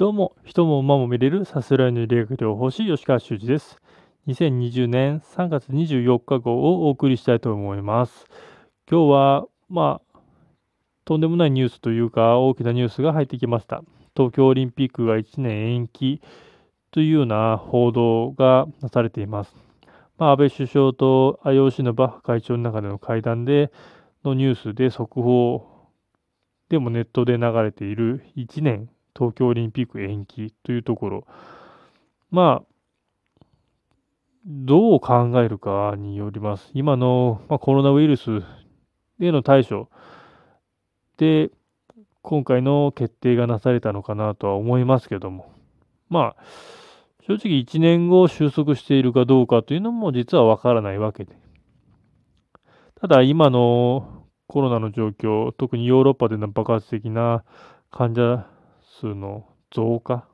どうも、人も馬も見れるさすらいの理学療法士吉川修司です。2020年3月24日号をお送りしたいと思います。今日は、まあ、とんでもないニュースというか、大きなニュースが入ってきました。東京オリンピックが1年延期というような報道がなされています。まあ、安倍首相と IOC のバッハ会長の中での会談でのニュースで速報でもネットで流れている1年東京オリンピック延期というところ、まあ、どう考えるかによります。今の、まあ、コロナウイルスへの対処で、今回の決定がなされたのかなとは思いますけども、まあ、正直1年後収束しているかどうかというのも実はわからないわけで。ただ今のコロナの状況、特にヨーロッパでの爆発的な患者数の増加。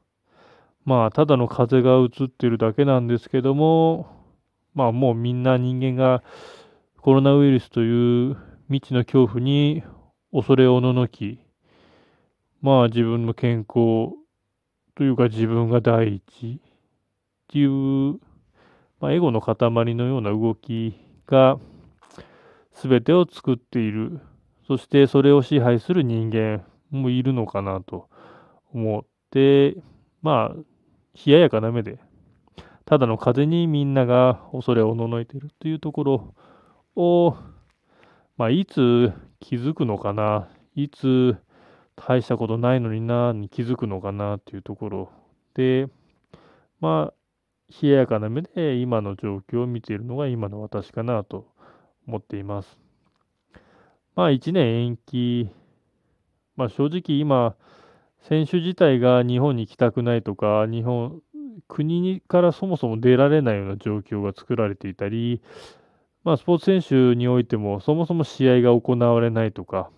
まあ、ただの風が移ってるだけなんですけども、まあ、もうみんな人間がコロナウイルスという未知の恐怖に恐れおののき、まあ、自分の健康というか自分が第一っていう、まあ、エゴの塊のような動きが全てを作っている。そしてそれを支配する人間もいるのかなと思って、まあ、冷ややかな目で、ただの風にみんなが恐れおののいているというところを、まあ、いつ気づくのかな、いつ大したことないのにな、に気づくのかなというところで、まあ、冷ややかな目で今の状況を見ているのが今の私かなと思っています。まあ、1年延期、まあ、正直今、選手自体が日本に来たくないとか、日本、国からそもそも出られないような状況が作られていたり、まあ、スポーツ選手においても、そもそも試合が行われないとか、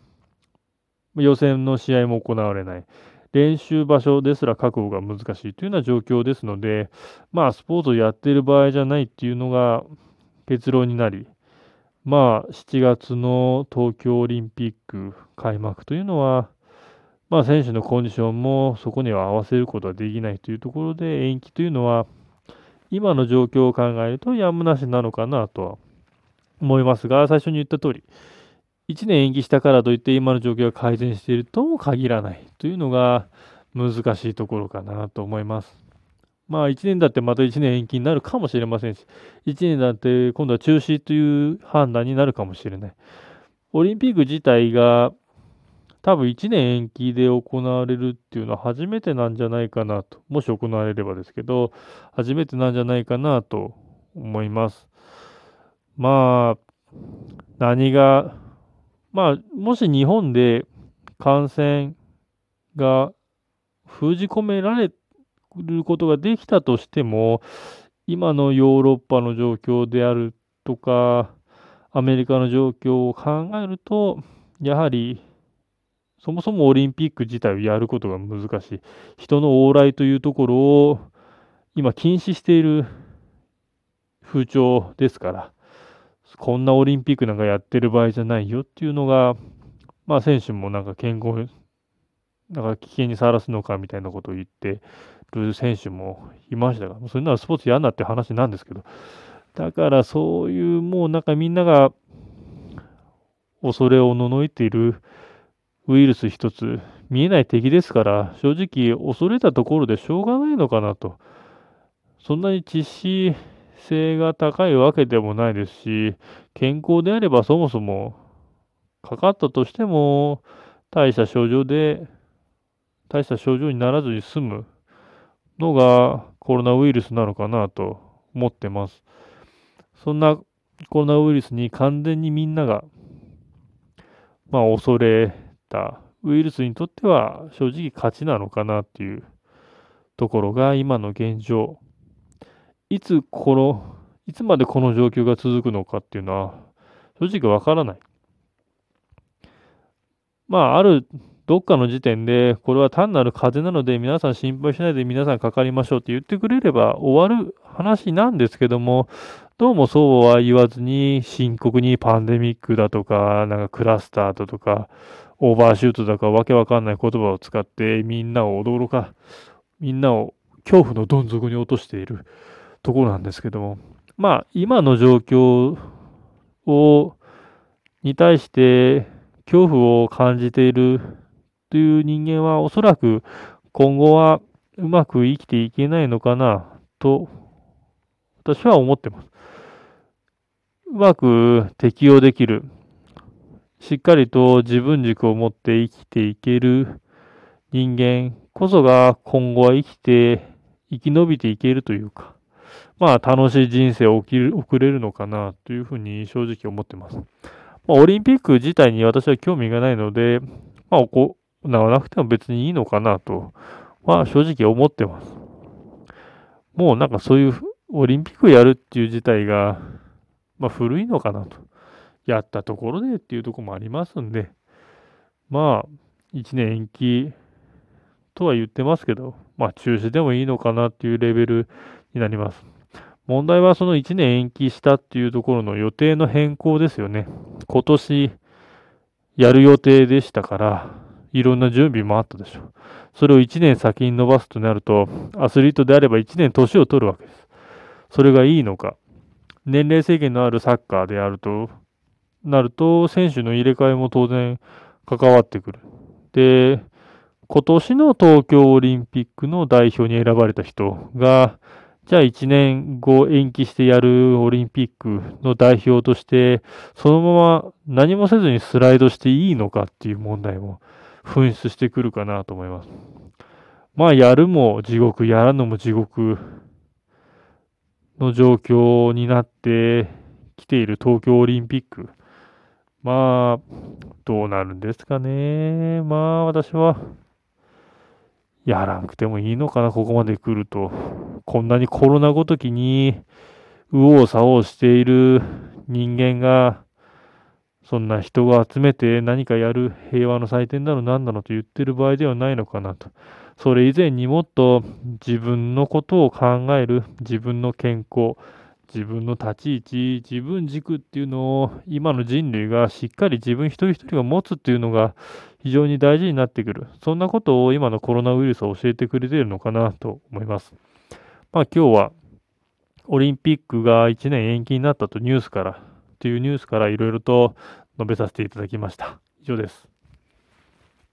予選の試合も行われない、練習場所ですら確保が難しいというような状況ですので、まあ、スポーツをやっている場合じゃないっていうのが結論になり、まあ、7月の東京オリンピック開幕というのは、まあ、選手のコンディションもそこには合わせることはできないというところで、延期というのは、今の状況を考えるとやむなしなのかなとは思いますが、最初に言った通り、1年延期したからといって今の状況が改善しているとも限らないというのが難しいところかなと思います。まあ1年だってまた1年延期になるかもしれませんし、1年だって今度は中止という判断になるかもしれない。オリンピック自体が多分1年延期で行われるっていうのは初めてなんじゃないかなと、もし行われればですけど、初めてなんじゃないかなと思います。まあ、何が、まあ、もし日本で感染が封じ込められることができたとしても、今のヨーロッパの状況であるとか、アメリカの状況を考えると、やはりそもそもオリンピック自体をやることが難しい。人の往来というところを今禁止している風潮ですから、こんなオリンピックなんかやってる場合じゃないよっていうのが、まあ選手もなんか健康、なんか危険にさらすのかみたいなことを言ってる選手もいましたが、それならスポーツやんなって話なんですけど、だからそういうもうなんかみんなが恐れをののいているウイルス一つ見えない敵ですから、正直恐れたところでしょうがないのかなと。そんなに致死性が高いわけでもないですし、健康であればそもそもかかったとしても大した症状で、大した症状にならずに済むのがコロナウイルスなのかなと思ってます。そんなコロナウイルスに完全にみんなが、まあ恐れたウイルスにとっては正直勝ちなのかなっていうところが今の現状。いつこの、いつまでこの状況が続くのかっていうのは正直わからない。まああるどっかの時点でこれは単なる風邪なので皆さん心配しないで皆さんかかりましょうって言ってくれれば終わる話なんですけども、どうもそうは言わずに深刻にパンデミックだとか、なんかクラスターだとか、オーバーシュートだかわけわかんない言葉を使ってみんなを驚か、みんなを恐怖のどん底に落としているところなんですけども、まあ、今の状況を、に対して恐怖を感じているという人間は、おそらく今後はうまく生きていけないのかなと、私は思ってます。うまく適応できる、しっかりと自分軸を持って生きていける人間こそが今後は生きて、生き延びていけるというか、まあ楽しい人生を送れるのかなというふうに正直思ってます。まあ、オリンピック自体に私は興味がないので、まあ行わなくても別にいいのかなとは正直思ってます。もうなんかそういうオリンピックやるっていう自体が、まあ古いのかなと。やったところでっていうとこもありますんで、まあ、1年延期とは言ってますけど、まあ中止でもいいのかなっていうレベルになります。問題はその1年延期したっていうところの予定の変更ですよね。今年やる予定でしたから、いろんな準備もあったでしょう。それを1年先に伸ばすとなると、アスリートであれば1年年を取るわけです。それがいいのか。年齢制限のあるサッカーであると、なると、選手の入れ替えも当然関わってくる。で、今年の東京オリンピックの代表に選ばれた人が、じゃあ1年後延期してやるオリンピックの代表として、そのまま何もせずにスライドしていいのかっていう問題も噴出してくるかなと思います。まあ、やるも地獄、やらぬも地獄の状況になってきている東京オリンピック。まあ、どうなるんですかね。まあ、私は、やらんくてもいいのかな、ここまで来ると。こんなにコロナごときに、右往左往している人間が、そんな人を集めて何かやる平和の祭典なの何なのと言ってる場合ではないのかなと。それ以前にもっと自分のことを考える、自分の健康、自分の立ち位置、自分軸っていうのを今の人類がしっかり自分一人一人が持つっていうのが非常に大事になってくる。そんなことを今のコロナウイルスは教えてくれているのかなと思います。まあ今日はオリンピックが1年延期になったとニュースから、というニュースからいろいろと述べさせていただきました。以上です。